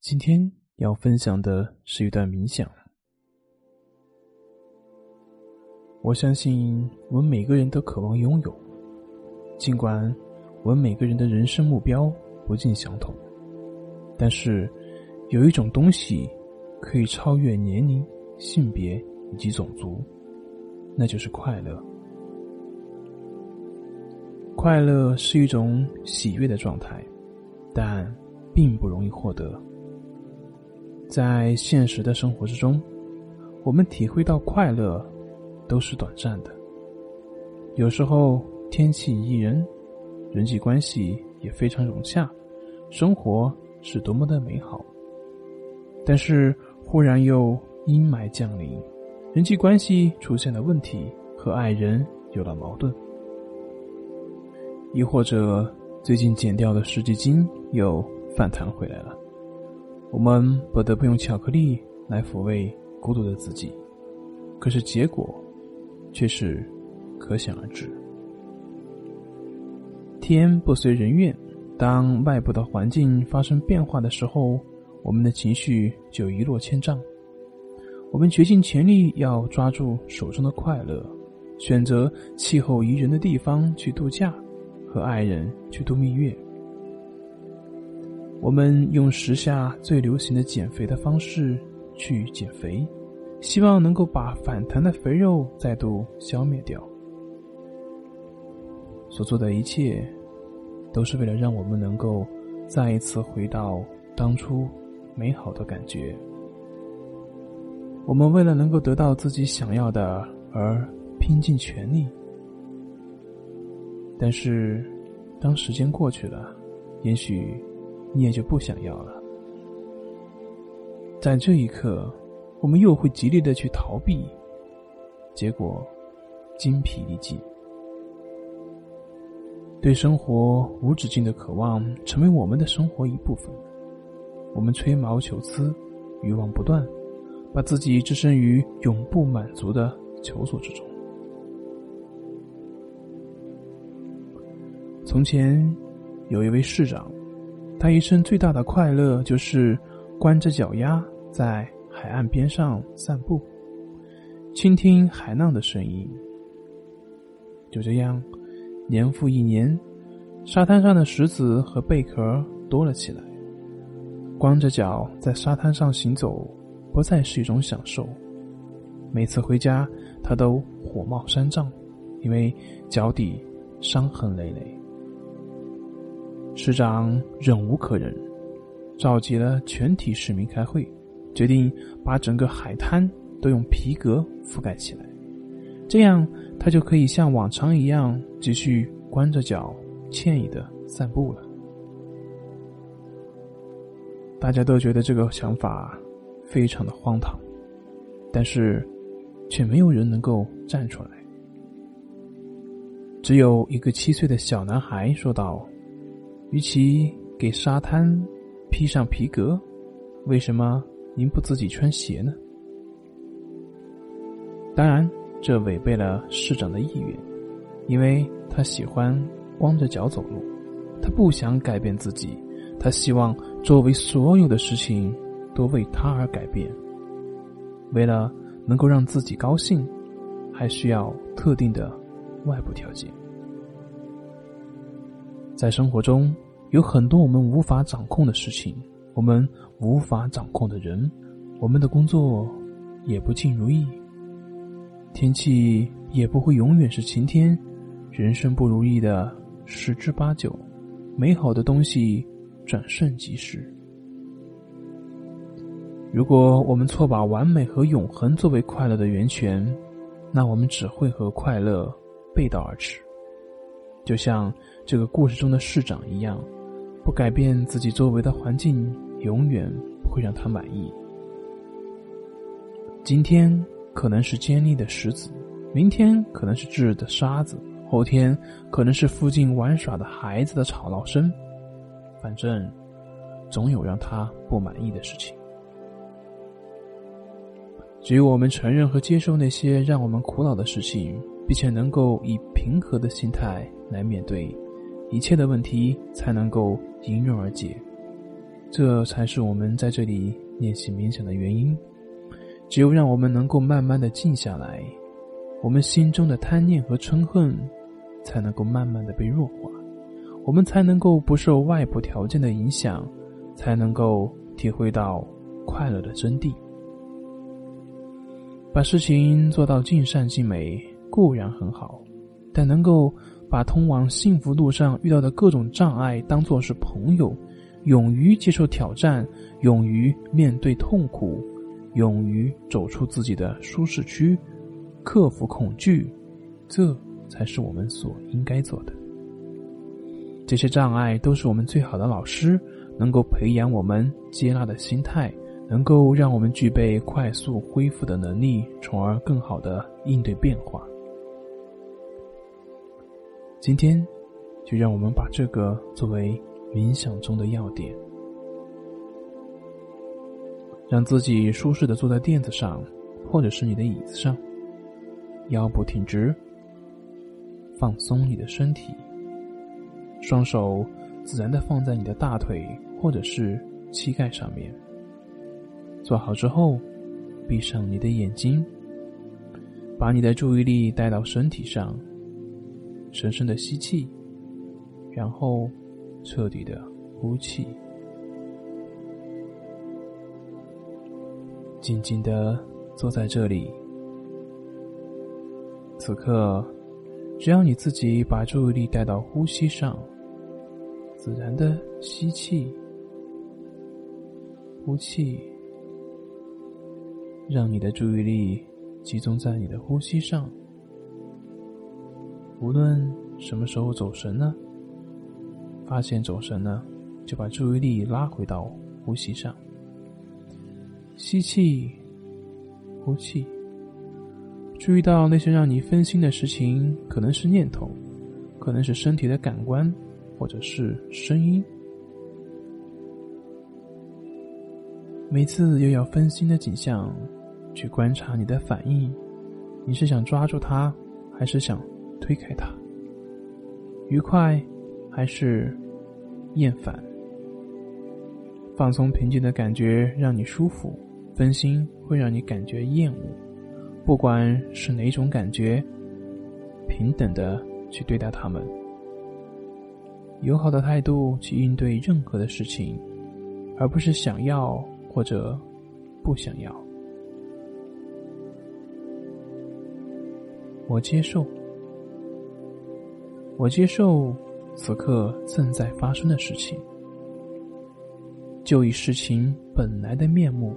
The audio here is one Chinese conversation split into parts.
今天要分享的是一段冥想。我相信我们每个人都渴望拥有，尽管我们每个人的人生目标不尽相同，但是有一种东西可以超越年龄、性别以及种族，那就是快乐。快乐是一种喜悦的状态，但并不容易获得。在现实的生活之中，我们体会到快乐都是短暂的。有时候天气宜人，人际关系也非常融洽，生活是多么的美好。但是忽然又阴霾降临，人际关系出现了问题，和爱人有了矛盾。亦或者，最近减掉的十几斤又反弹回来了，我们不得不用巧克力来抚慰孤独的自己，可是结果却是可想而知。天不随人愿，当外部的环境发生变化的时候，我们的情绪就一落千丈。我们竭尽全力要抓住手中的快乐，选择气候宜人的地方去度假。和爱人去度蜜月，我们用时下最流行的减肥的方式去减肥，希望能够把反弹的肥肉再度消灭掉。所做的一切，都是为了让我们能够再一次回到当初美好的感觉。我们为了能够得到自己想要的而拼尽全力。但是，当时间过去了，也许你也就不想要了。在这一刻，我们又会极力的去逃避，结果精疲力尽。对生活无止境的渴望，成为我们的生活一部分。我们吹毛求疵，欲望不断，把自己置身于永不满足的求索之中。从前，有一位市长，他一生最大的快乐就是光着脚丫在海岸边上散步，倾听海浪的声音。就这样，年复一年，沙滩上的石子和贝壳多了起来。光着脚在沙滩上行走，不再是一种享受。每次回家，他都火冒三丈，因为脚底伤痕累累。市长忍无可忍，召集了全体市民开会，决定把整个海滩都用皮革覆盖起来，这样他就可以像往常一样继续光着脚惬意的散步了。大家都觉得这个想法非常的荒唐，但是却没有人能够站出来。只有一个七岁的小男孩说道。与其给沙滩披上皮革，为什么您不自己穿鞋呢？当然，这违背了市长的意愿，因为他喜欢光着脚走路，他不想改变自己，他希望周围所有的事情都为他而改变。为了能够让自己高兴，还需要特定的外部条件。在生活中，有很多我们无法掌控的事情，我们无法掌控的人，我们的工作也不尽如意，天气也不会永远是晴天，人生不如意的十之八九，美好的东西转瞬即逝。如果我们错把完美和永恒作为快乐的源泉，那我们只会和快乐背道而驰。就像这个故事中的市长一样，不改变自己周围的环境，永远不会让他满意。今天可能是尖利的石子，明天可能是炙热的沙子，后天可能是附近玩耍的孩子的吵闹声。反正，总有让他不满意的事情。只有我们承认和接受那些让我们苦恼的事情。并且能够以平和的心态来面对一切的问题，才能够迎刃而解。这才是我们在这里练习冥想的原因。只有让我们能够慢慢的静下来，我们心中的贪念和嗔恨才能够慢慢的被弱化，我们才能够不受外部条件的影响，才能够体会到快乐的真谛。把事情做到尽善尽美固然很好，但能够把通往幸福路上遇到的各种障碍当作是朋友，勇于接受挑战，勇于面对痛苦。勇于走出自己的舒适区，克服恐惧，这才是我们所应该做的。这些障碍都是我们最好的老师，能够培养我们接纳的心态，能够让我们具备快速恢复的能力，从而更好的应对变化。今天，就让我们把这个作为冥想中的要点。让自己舒适的坐在垫子上，或者是你的椅子上，腰部挺直，放松你的身体，双手自然的放在你的大腿或者是膝盖上面。做好之后，闭上你的眼睛，把你的注意力带到身体上，深深的吸气，然后彻底的呼气。静静的坐在这里。此刻，只要你自己把注意力带到呼吸上，自然的吸气、呼气，让你的注意力集中在你的呼吸上。无论什么时候走神呢，发现走神了，就把注意力拉回到呼吸上。吸气，呼气。注意到那些让你分心的事情，可能是念头，可能是身体的感官，或者是声音。每次又要分心的景象，去观察你的反应：你是想抓住它，还是想推开它？愉快，还是厌烦？放松平静的感觉让你舒服。分心会让你感觉厌恶，不管是哪种感觉，平等的去对待他们，友好的态度去应对任何的事情，而不是想要或者不想要。我接受，我接受此刻正在发生的事情，就以事情本来的面目。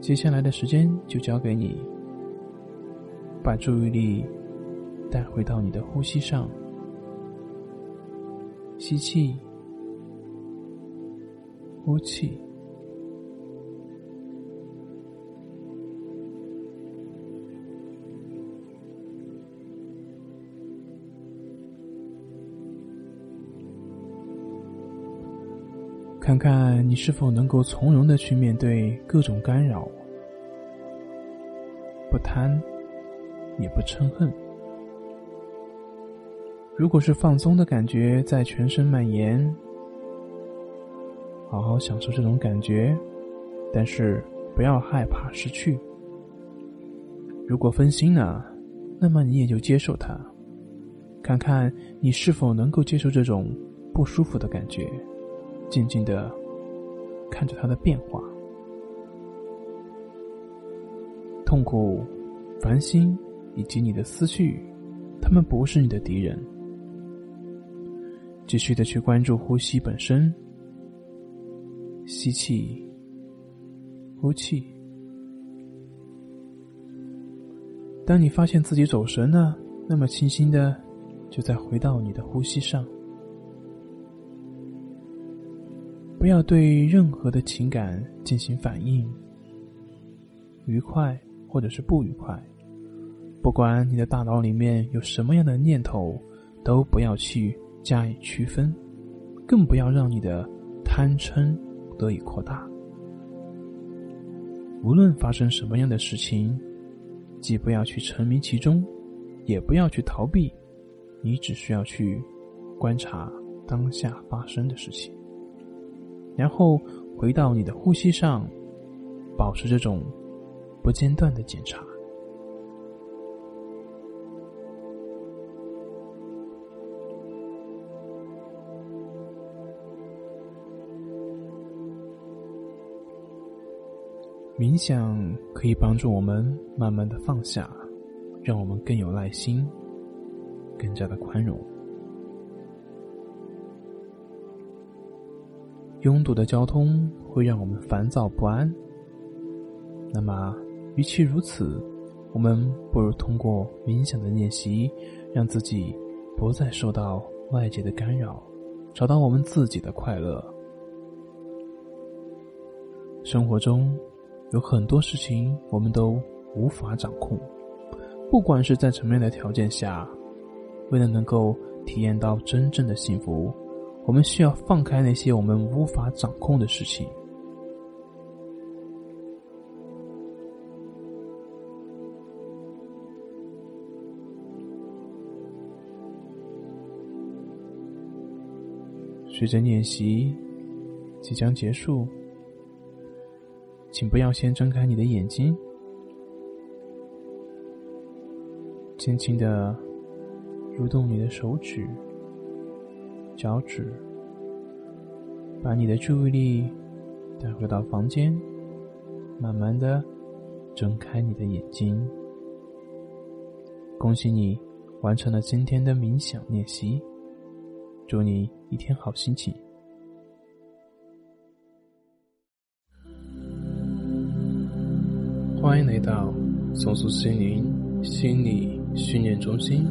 接下来的时间就交给你，把注意力带回到你的呼吸上，吸气，呼气，看看你是否能够从容的去面对各种干扰。不贪，也不嗔恨。如果是放松的感觉在全身蔓延，好好享受这种感觉，但是不要害怕失去。如果分心了，那么你也就接受它，看看你是否能够接受这种不舒服的感觉，静静的看着它的变化。痛苦、烦心以及你的思绪，他们不是你的敌人。继续的去关注呼吸本身，吸气，呼气。当你发现自己走神了，那么轻轻的就再回到你的呼吸上，不要对任何的情感进行反应，愉快。或者是不愉快，不管你的大脑里面有什么样的念头，都不要去加以区分，更不要让你的贪嗔得以扩大。无论发生什么样的事情，既不要去沉迷其中，也不要去逃避，你只需要去观察当下发生的事情。然后回到你的呼吸上，保持这种不间断的检查。冥想可以帮助我们慢慢的放下，让我们更有耐心，更加的宽容。拥堵的交通会让我们烦躁不安。那么，与其如此，我们不如通过冥想的练习，让自己不再受到外界的干扰，找到我们自己的快乐。生活中。有很多事情我们都无法掌控，不管是在什么样的条件下，为了能够体验到真正的幸福，我们需要放开那些我们无法掌控的事情。随着练习即将结束。请不要先睁开你的眼睛，轻轻的蠕动你的手指、脚趾，把你的注意力带回到房间，慢慢的睁开你的眼睛。恭喜你完成了今天的冥想练习，祝你一天好心情。欢迎来到松树心灵心理训练中心。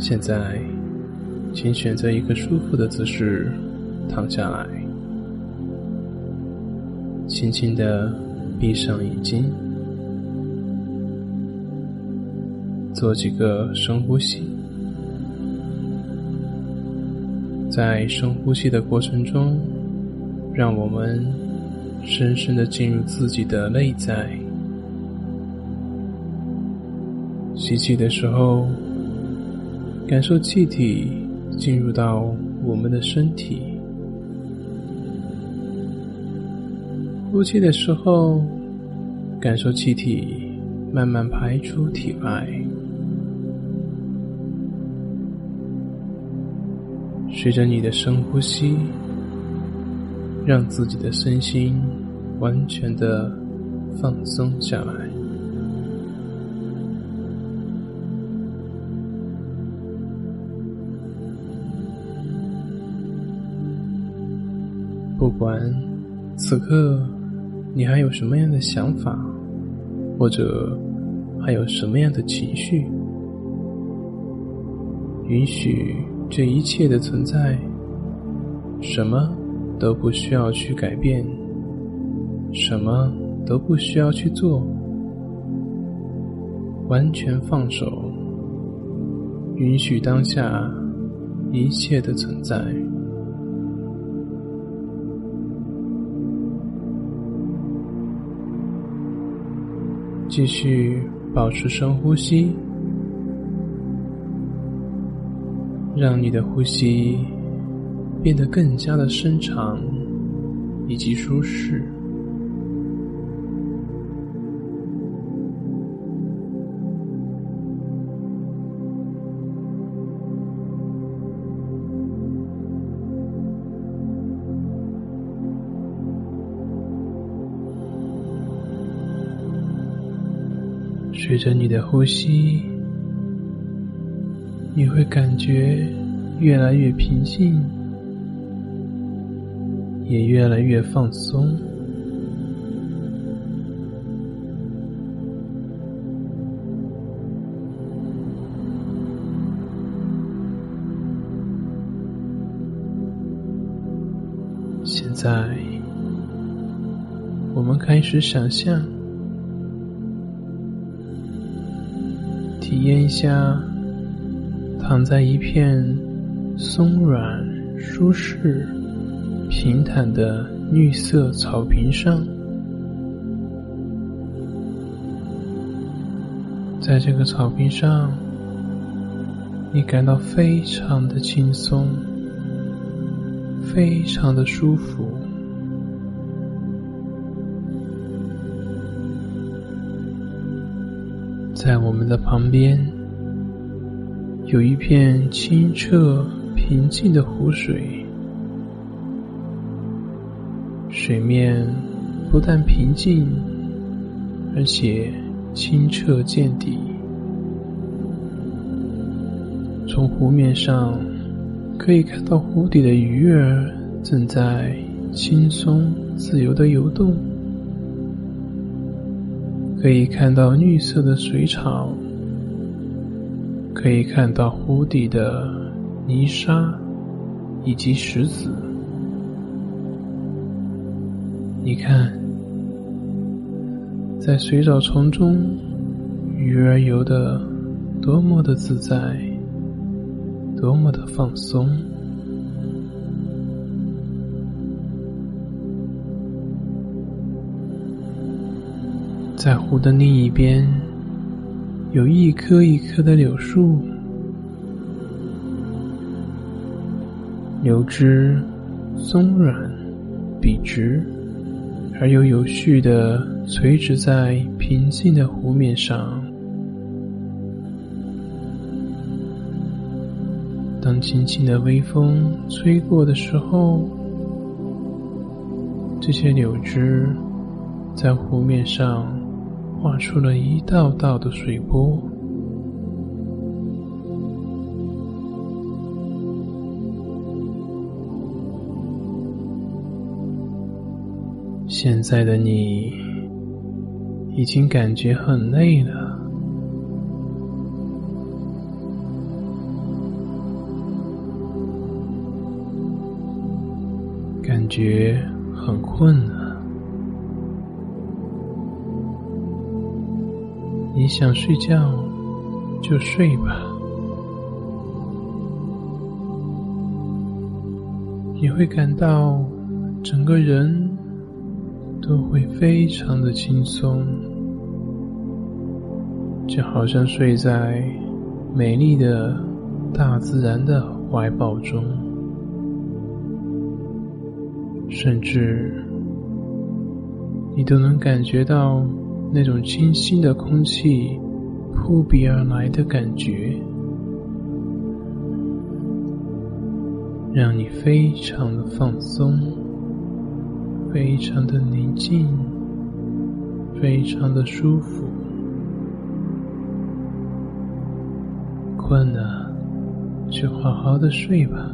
现在，请选择一个舒服的姿势躺下来，轻轻的闭上眼睛，做几个深呼吸。在深呼吸的过程中。让我们深深的进入自己的内在。吸气的时候，感受气体进入到我们的身体；呼气的时候，感受气体慢慢排出体外。随着你的深呼吸。让自己的身心完全的放松下来。不管此刻你还有什么样的想法，或者还有什么样的情绪，允许这一切的存在。什么？都不需要去改变，什么都不需要去做，完全放手，允许当下一切的存在，继续保持深呼吸，让你的呼吸。变得更加的深长以及舒适。随着你的呼吸，你会感觉越来越平静。也越来越放松。现在，我们开始想象，体验一下躺在一片松软、舒适。平坦的绿色草坪上，在这个草坪上，你感到非常的轻松，非常的舒服。在我们的旁边，有一片清澈平静的湖水，水面不但平静，而且清澈见底。从湖面上可以看到湖底的鱼儿正在轻松自由的游动。可以看到绿色的水草，可以看到湖底的泥沙以及石子。你看，在水藻丛中，鱼儿游的多么的自在，多么的放松。在湖的另一边，有一棵一棵的柳树，柳枝松软、笔直，而又有序的垂直在平静的湖面上。当轻轻的微风吹过的时候，这些柳枝在湖面上。画出了一道道的水波。现在的你已经感觉很累了，感觉很困。你想睡觉就睡吧，你会感到整个人都会非常的轻松，就好像睡在美丽的大自然的怀抱中，甚至你都能感觉到。那种清新的空气扑鼻而来的感觉，让你非常的放松，非常的宁静，非常的舒服。困了，就好好的睡吧。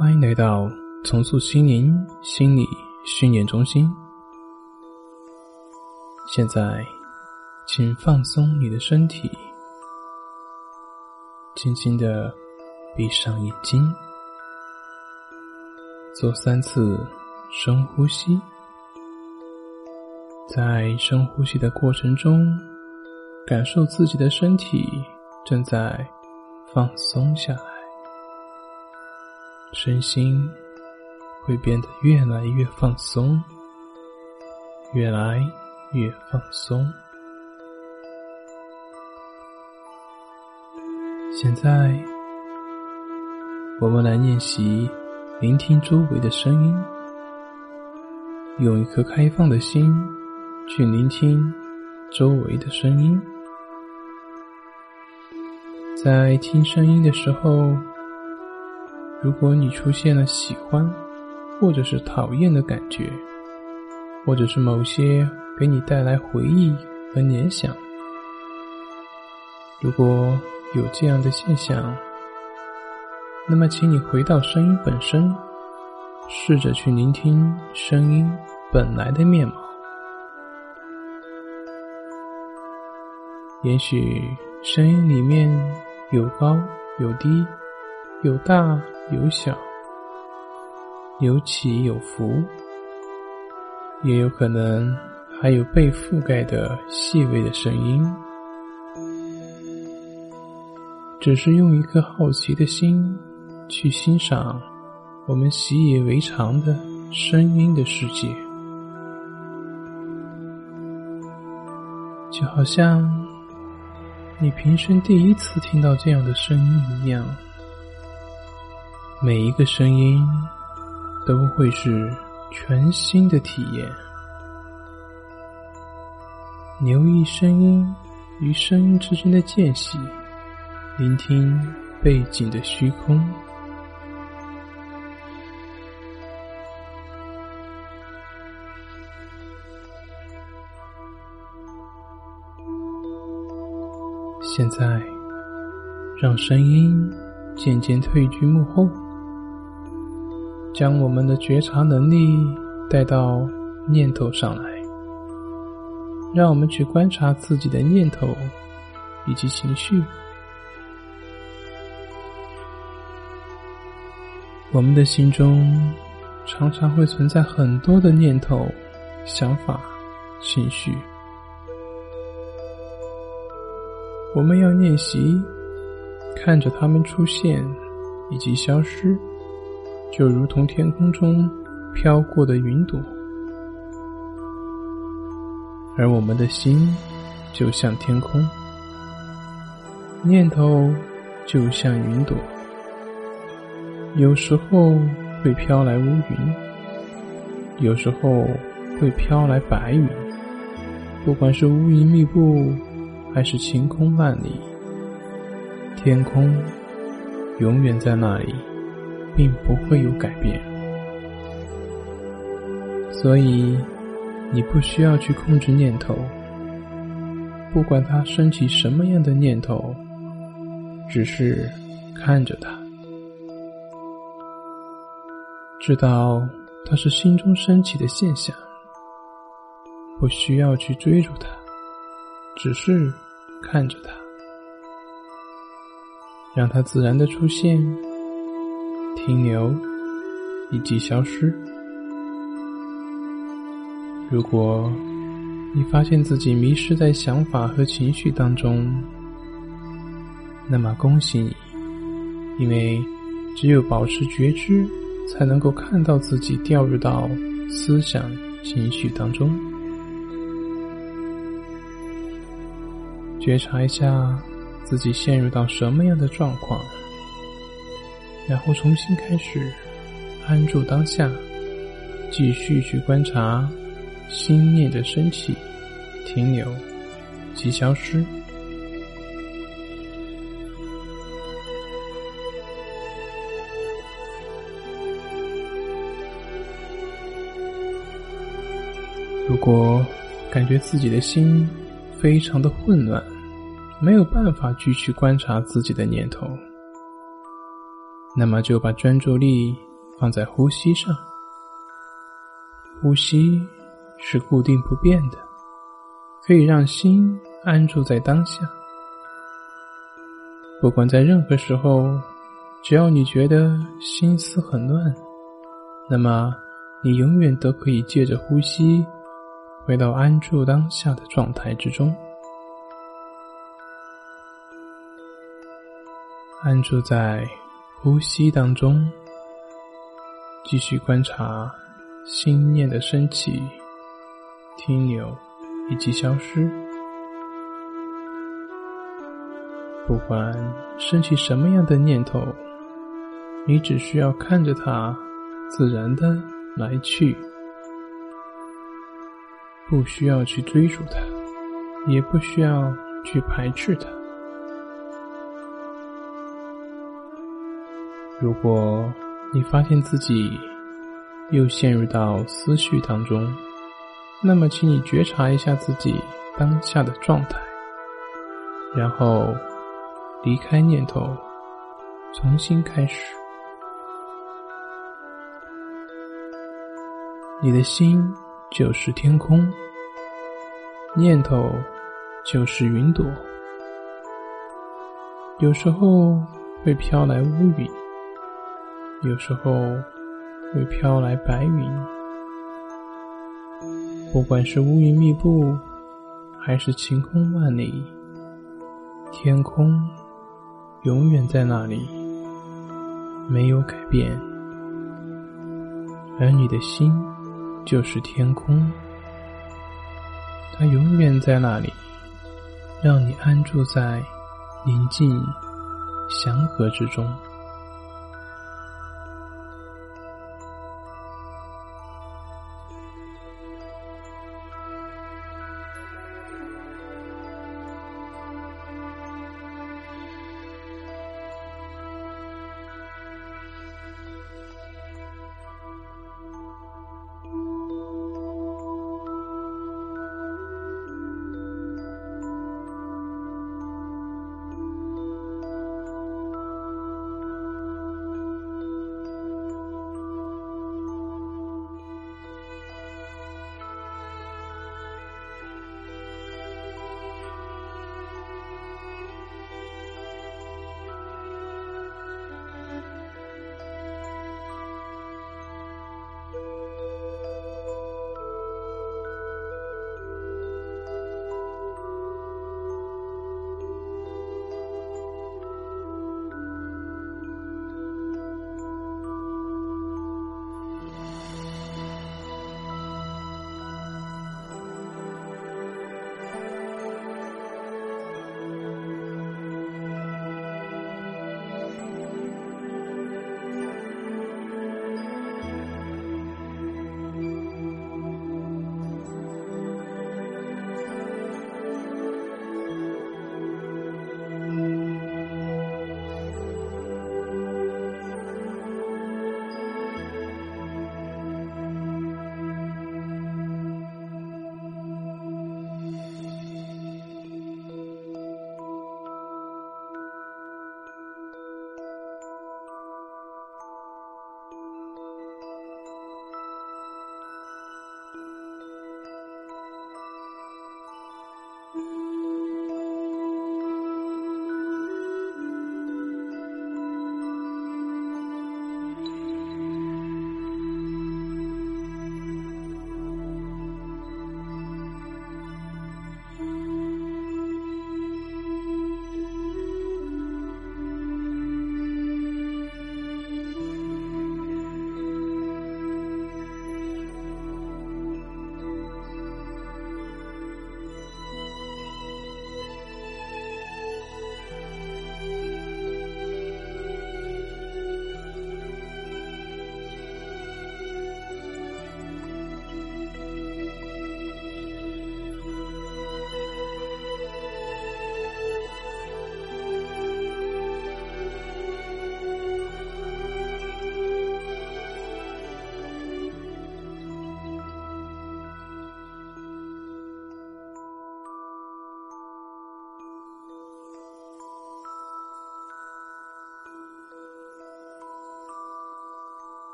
欢迎来到重塑心灵心理训练中心。现在，请放松你的身体，轻轻的闭上眼睛，做三次深呼吸。在深呼吸的过程中，感受自己的身体正在放松下来，身心会变得越来越放松，越来越放松。现在，我们来练习聆听周围的声音，用一颗开放的心。去聆听周围的声音，在听声音的时候，如果你出现了喜欢或者是讨厌的感觉，或者是某些给你带来回忆和联想，如果有这样的现象，那么请你回到声音本身，试着去聆听声音本来的面貌。也许声音里面有高有低，有大有小，有起有伏，也有可能还有被覆盖的细微的声音。只是用一颗好奇的心去欣赏我们习以为常的声音的世界，就好像。你平生第一次听到这样的声音一样，每一个声音都会是全新的体验。留意声音与声音之间的间隙，聆听背景的虚空。现在，让声音渐渐退居幕后，将我们的觉察能力带到念头上来，让我们去观察自己的念头以及情绪。我们的心中常常会存在很多的念头、想法、情绪。我们要练习看着它们出现以及消失，就如同天空中飘过的云朵，而我们的心就像天空，念头就像云朵，有时候会飘来乌云，有时候会飘来白云，不管是乌云密布。还是晴空万里，天空永远在那里，并不会有改变。所以，你不需要去控制念头，不管它升起什么样的念头，只是看着它，知道它是心中升起的现象，不需要去追逐它。只是看着它，让它自然的出现、停留以及消失。如果你发现自己迷失在想法和情绪当中，那么恭喜你，因为只有保持觉知，才能够看到自己掉入到思想、情绪当中。觉察一下自己陷入到什么样的状况，然后重新开始，安住当下，继续去观察心念的升起、停留及消失。如果感觉自己的心，非常的混乱，没有办法继续观察自己的念头。那么就把专注力放在呼吸上。呼吸是固定不变的，可以让心安住在当下。不管在任何时候，只要你觉得心思很乱，那么你永远都可以借着呼吸，回到安住当下的状态之中。安住在呼吸当中，继续观察心念的升起、停留以及消失。不管升起什么样的念头，你只需要看着它，自然的来去，不需要去追逐它，也不需要去排斥它。如果你发现自己又陷入到思绪当中，那么请你觉察一下自己当下的状态，然后离开念头，重新开始。你的心就是天空，念头就是云朵，有时候会飘来乌云。有时候会飘来白云，不管是乌云密布，还是晴空万里，天空永远在那里，没有改变。而你的心就是天空，它永远在那里，让你安住在宁静祥和之中。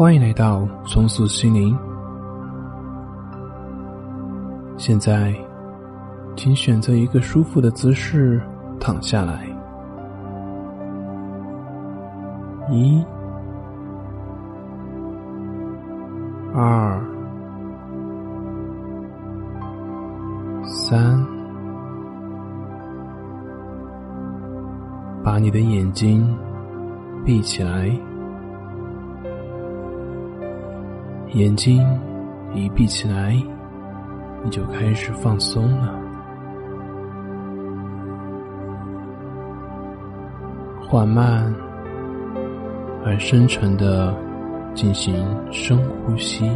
欢迎来到重塑心灵。现在，请选择一个舒服的姿势躺下来。一、二、三，把你的眼睛闭起来。眼睛一闭起来，你就开始放松了，缓慢而深沉的进行深呼吸，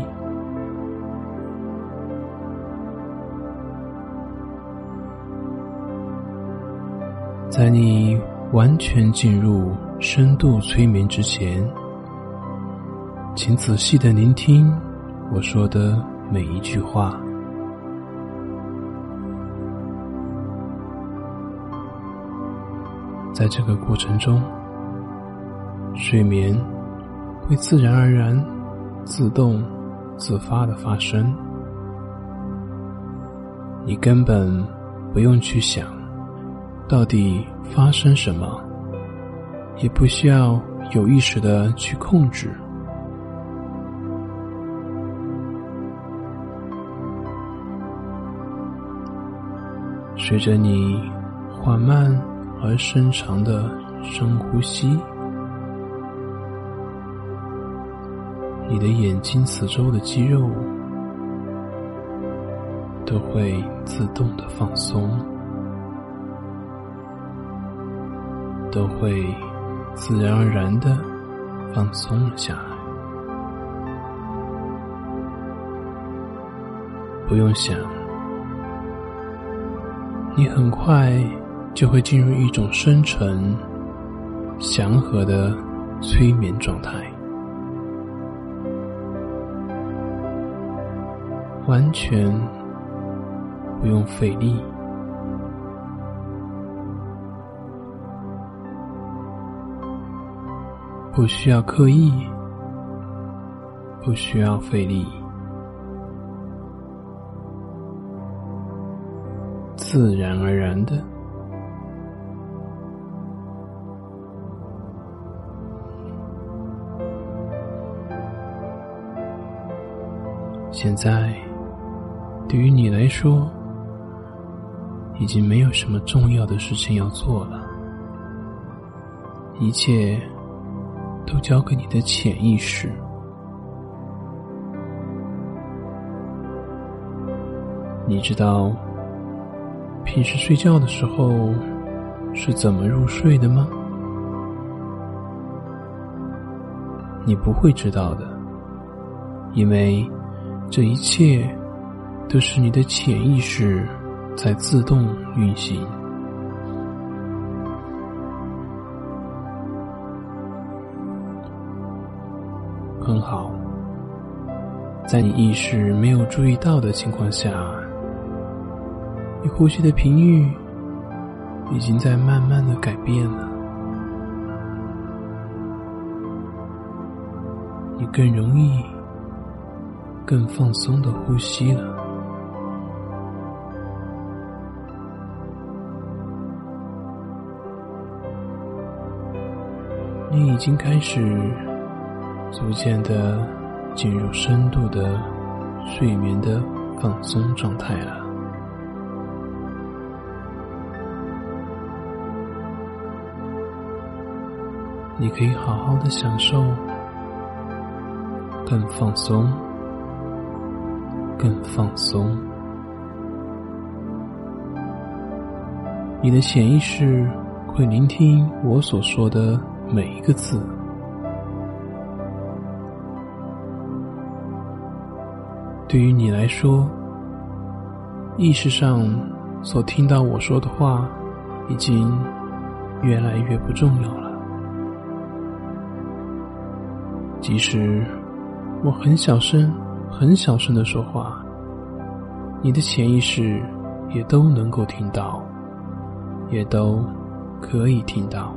在你完全进入深度催眠之前。请仔细的聆听我说的每一句话。在这个过程中，睡眠会自然而然、自动、自发的发生，你根本不用去想到底发生什么，也不需要有意识的去控制。随着你缓慢而深长的深呼吸，你的眼睛四周的肌肉都会自动的放松，都会自然而然的放松了下来，不用想。你很快就会进入一种深沉、祥和的催眠状态，完全不用费力，不需要刻意，不需要费力。自然而然的。现在，对于你来说，已经没有什么重要的事情要做了，一切都交给你的潜意识。你知道。平时睡觉的时候是怎么入睡的吗？你不会知道的，因为这一切都是你的潜意识在自动运行。很好，在你意识没有注意到的情况下。你呼吸的频率已经在慢慢的改变了，你更容易、更放松的呼吸了。你已经开始逐渐的进入深度的睡眠的放松状态了。你可以好好的享受，更放松，更放松。你的潜意识会聆听我所说的每一个字。对于你来说，意识上所听到我说的话，已经越来越不重要了。即使我很小声很小声的说话你的潜意识也都能够听到也都可以听到。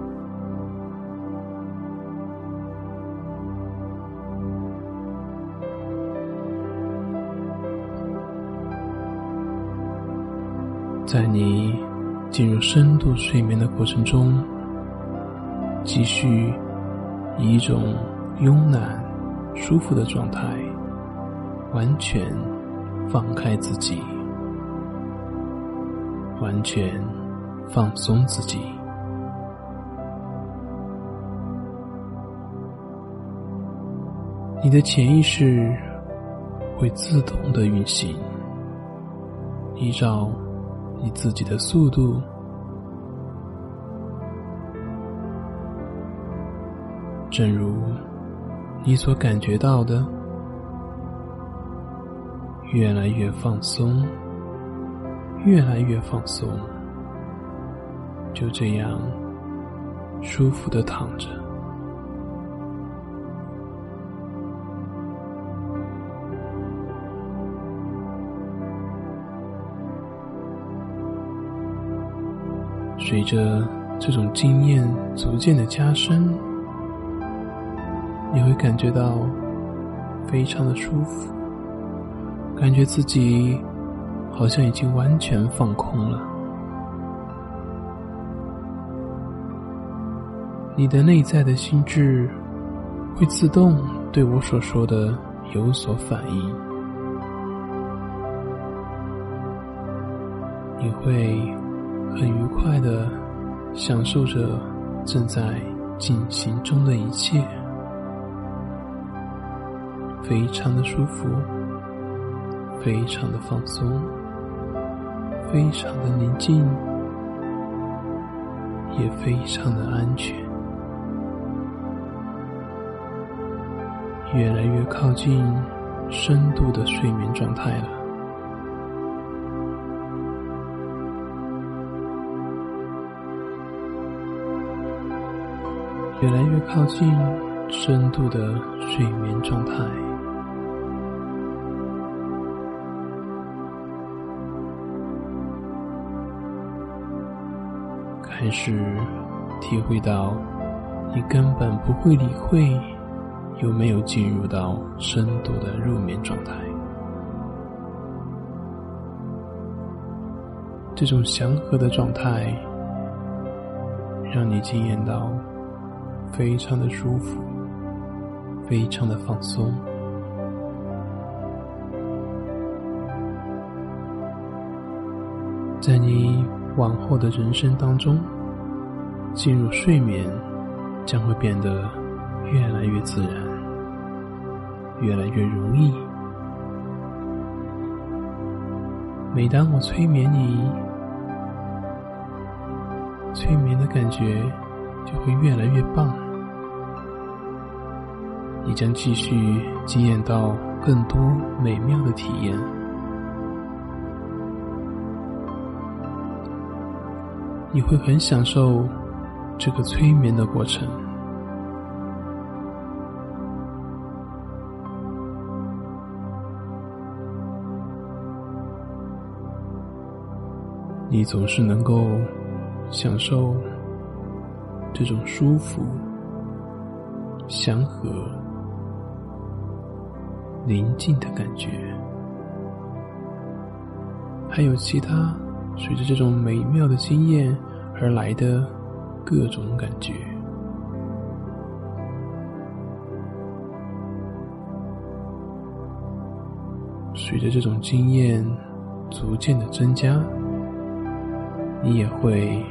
在你进入深度睡眠的过程中继续以一种慵懒、舒服的状态，完全放开自己，完全放松自己。你的潜意识会自动的运行，依照你自己的速度，正如你所感觉到的，越来越放松，越来越放松，就这样舒服的躺着。随着这种经验逐渐的加深，你会感觉到非常的舒服，感觉自己好像已经完全放空了。你的内在的心智会自动对我所说的有所反应，你会。很愉快的享受着正在进行中的一切，非常的舒服，非常的放松，非常的宁静，也非常的安全，越来越靠近深度的睡眠状态了。越来越靠近深度的睡眠状态，还是体会到你根本不会理会有没有进入到深度的入眠状态，这种祥和的状态让你惊艳到。非常的舒服，非常的放松。在你往后的人生当中，进入睡眠将会变得越来越自然，越来越容易。每当我催眠你，催眠的感觉。就会越来越棒，你将继续经验到更多美妙的体验，你会很享受这个催眠的过程。你总是能够享受。这种舒服、祥和、宁静的感觉，还有其他随着这种美妙的经验而来的各种感觉。随着这种经验逐渐的增加，你也会。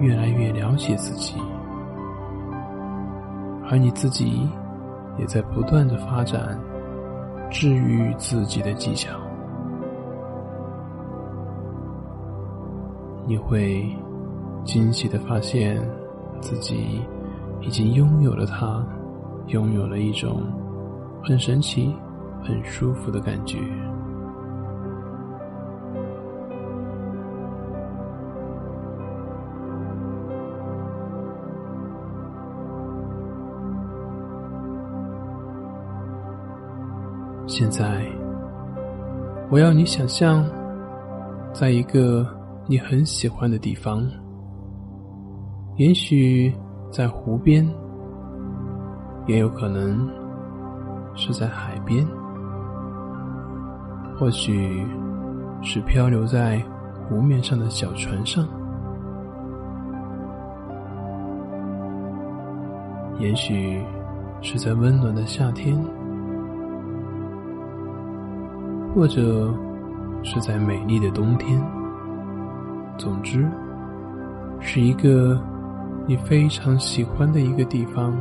越来越了解自己，而你自己也在不断的发展治愈自己的技巧。你会惊喜的发现自己已经拥有了它，拥有了一种很神奇、很舒服的感觉。现在，我要你想象，在一个你很喜欢的地方，也许在湖边，也有可能是在海边，或许是漂流在湖面上的小船上，也许是在温暖的夏天，或者是在美丽的冬天。总之，是一个你非常喜欢的一个地方。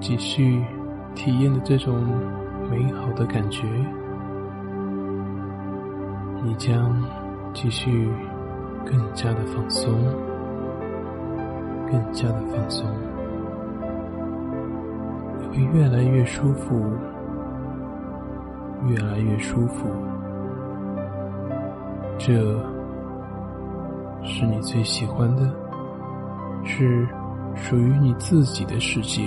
继续体验的这种美好的感觉，你将继续更加的放松，更加的放松，你会越来越舒服，越来越舒服。这是你最喜欢的，是属于你自己的世界。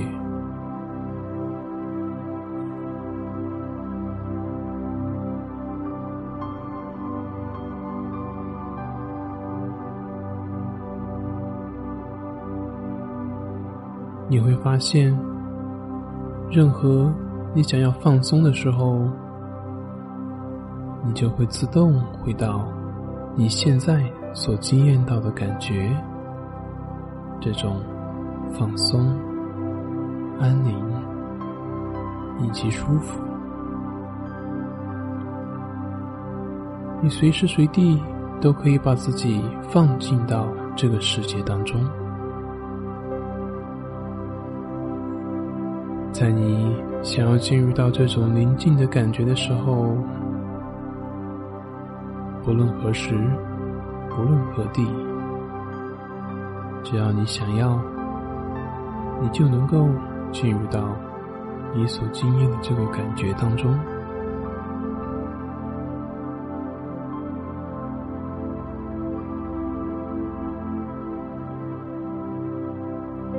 你会发现，任何你想要放松的时候，你就会自动回到你现在所经验到的感觉，这种放松、安宁以及舒服。你随时随地都可以把自己放进到这个世界当中。在你想要进入到这种宁静的感觉的时候，不论何时，不论何地，只要你想要，你就能够进入到你所经验的这个感觉当中。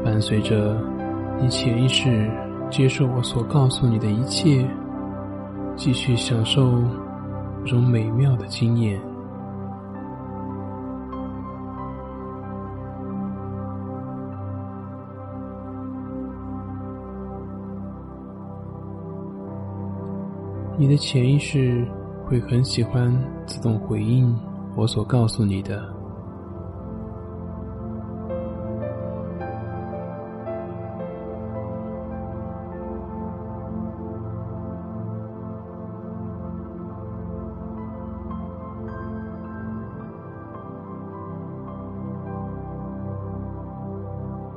伴随着你潜意识。接受我所告诉你的一切，继续享受种美妙的经验。你的潜意识会很喜欢自动回应我所告诉你的。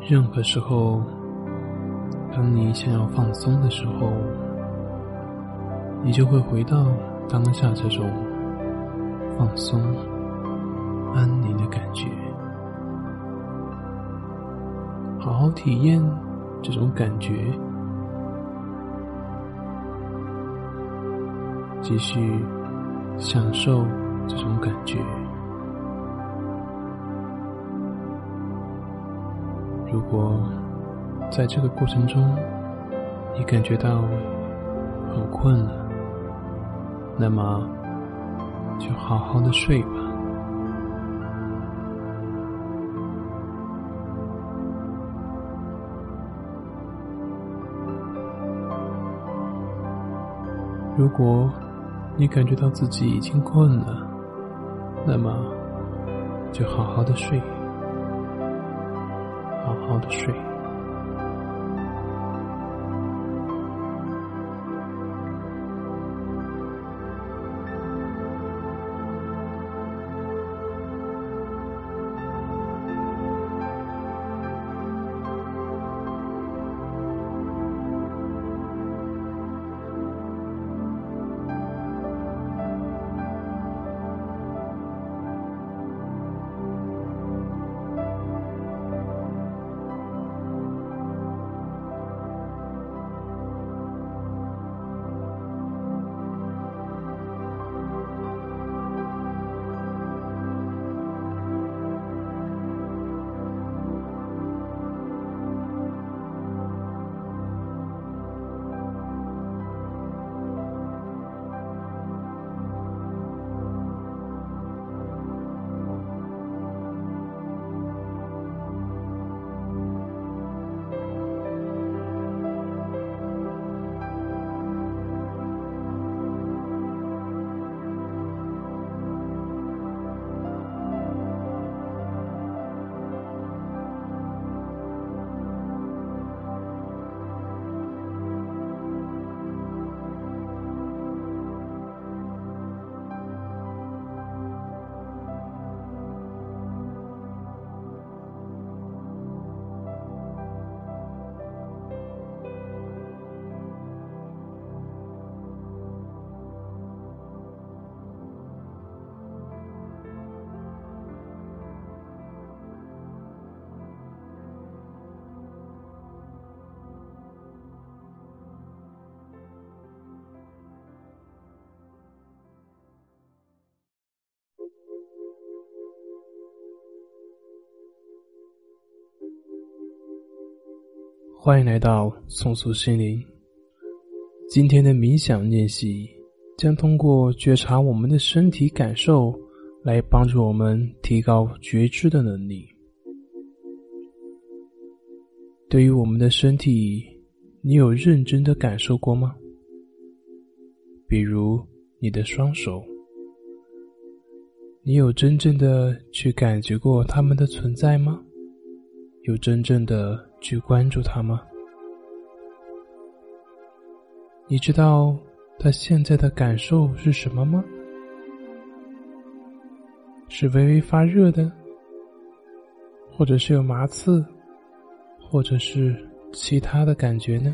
任何时候，当你想要放松的时候，你就会回到当下这种放松、安宁的感觉，好好体验这种感觉，继续享受这种感觉。如果在这个过程中你感觉到很困了，那么就好好的睡吧。如果你感觉到自己已经困了，那么就好好的睡。好的睡。欢迎来到松鼠心灵。今天的冥想练习将通过觉察我们的身体感受，来帮助我们提高觉知的能力。对于我们的身体，你有认真的感受过吗？比如你的双手，你有真正的去感觉过它们的存在吗？有真正的去关注他吗？你知道他现在的感受是什么吗？是微微发热的，或者是有麻刺，或者是其他的感觉呢？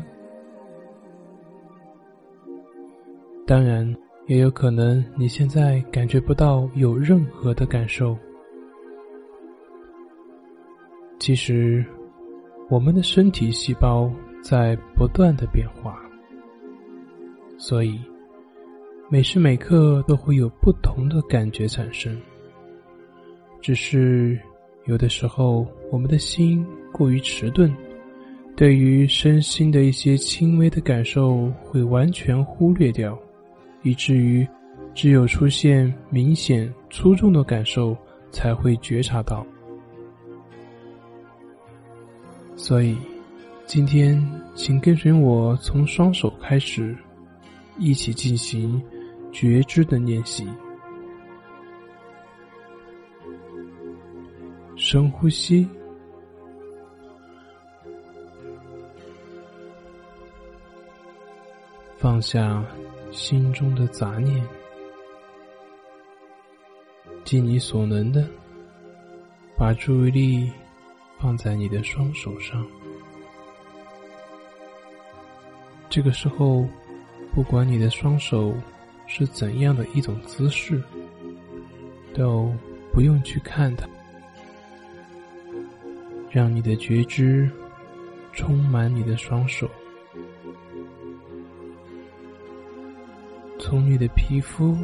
当然，也有可能你现在感觉不到有任何的感受。其实，我们的身体细胞在不断的变化，所以每时每刻都会有不同的感觉产生。只是有的时候，我们的心过于迟钝，对于身心的一些轻微的感受会完全忽略掉，以至于只有出现明显粗重的感受才会觉察到。所以，今天请跟随我，从双手开始，一起进行觉知的练习。深呼吸，放下心中的杂念，尽你所能的把注意力。放在你的双手上。这个时候，不管你的双手是怎样的一种姿势，都不用去看它，让你的觉知充满你的双手，从你的皮肤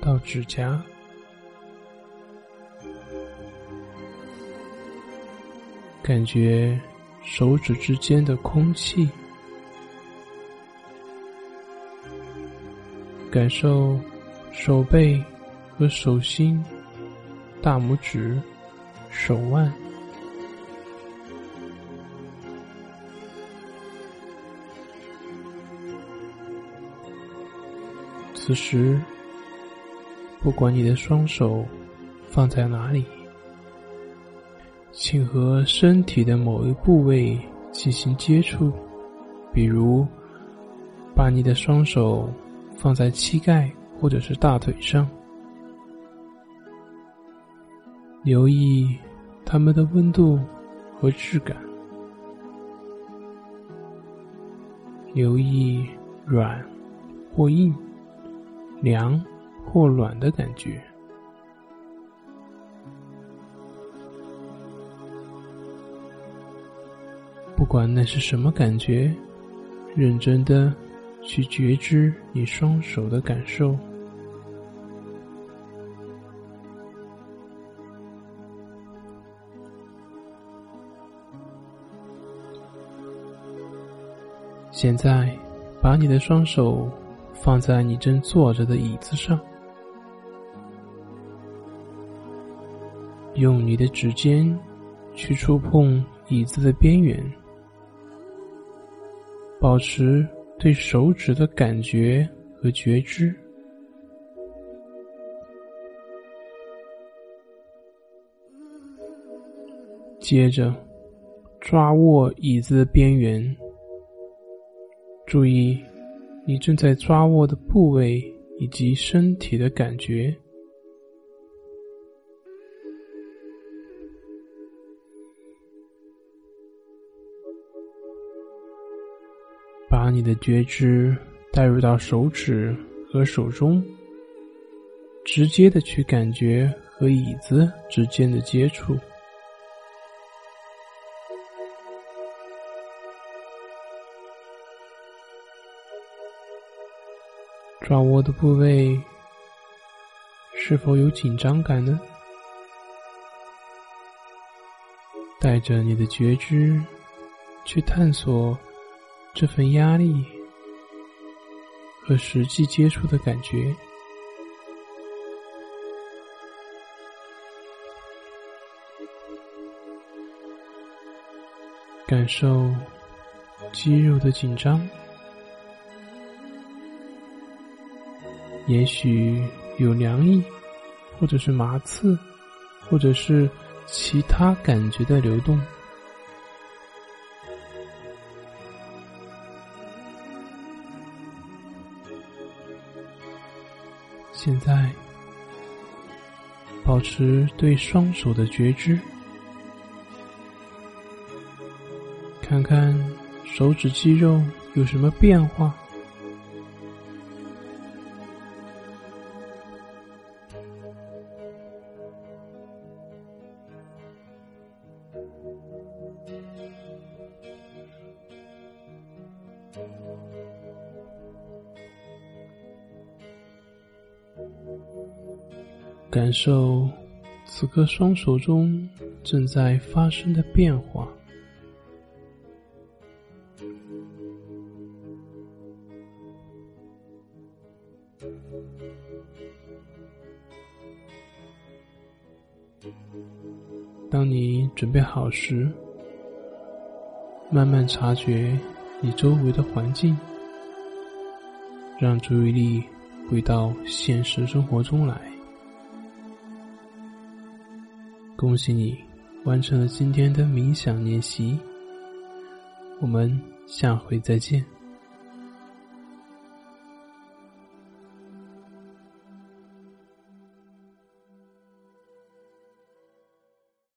到指甲。感觉手指之间的空气，感受手背和手心、大拇指、手腕。此时，不管你的双手放在哪里。请和身体的某一部位进行接触，比如把你的双手放在膝盖或者是大腿上，留意它们的温度和质感，留意软或硬、凉或暖的感觉。管那是什么感觉，认真的去觉知你双手的感受。现在，把你的双手放在你正坐着的椅子上，用你的指尖去触碰椅子的边缘。保持对手指的感觉和觉知，接着抓握椅子的边缘，注意你正在抓握的部位以及身体的感觉。把你的觉知带入到手指和手中，直接的去感觉和椅子之间的接触，抓握的部位是否有紧张感呢？带着你的觉知去探索这份压力和实际接触的感觉，感受肌肉的紧张，也许有凉意，或者是麻刺，或者是其他感觉的流动。现在，保持对双手的觉知，看看手指肌肉有什么变化。感受此刻双手中正在发生的变化。当你准备好时，慢慢察觉你周围的环境，让注意力回到现实生活中来。恭喜你完成了今天的冥想练习，我们下回再见。